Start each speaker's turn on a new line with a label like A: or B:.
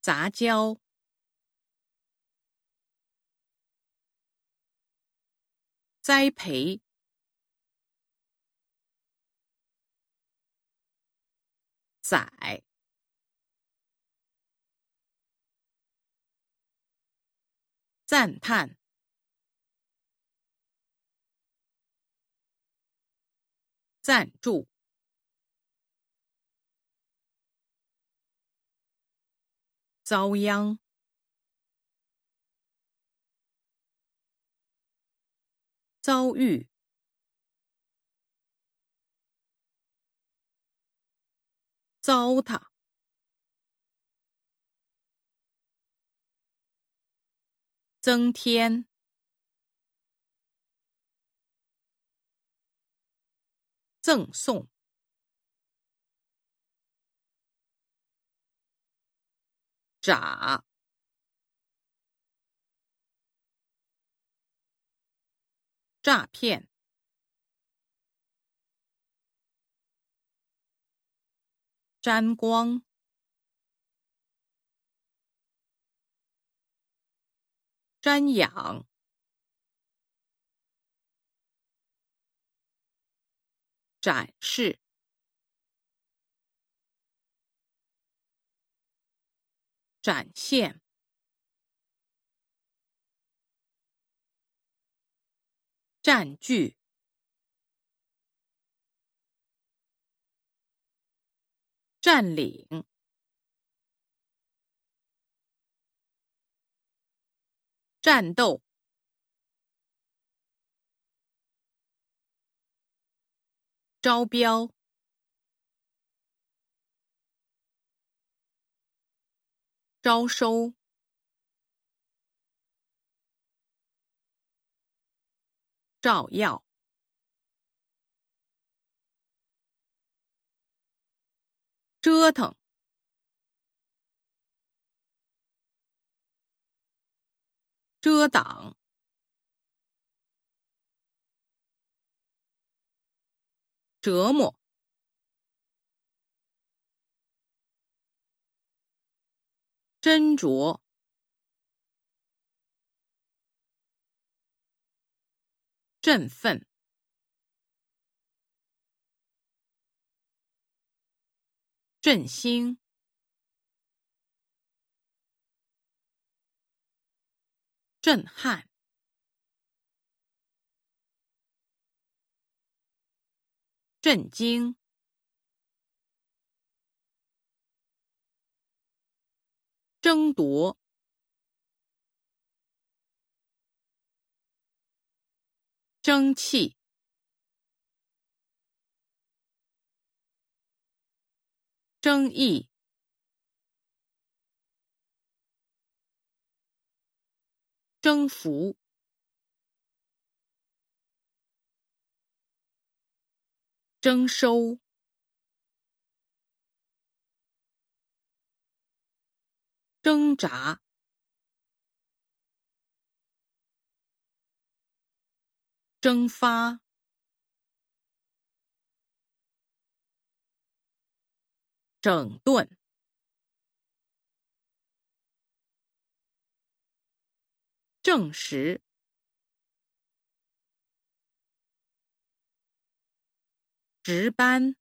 A: 杂交、栽培、宰、赞叹、赞助。遭殃，遭遇，糟蹋，增添，赠送。傻，诈骗，沾光，瞻仰，展示。展现，占据，占领，战斗，招标。招收，照耀，折腾，遮挡，折磨。斟酌，振奋，振兴，震撼，震惊。争夺，争气，争议，征服，征收。挣扎，蒸发，整顿，证实，值班。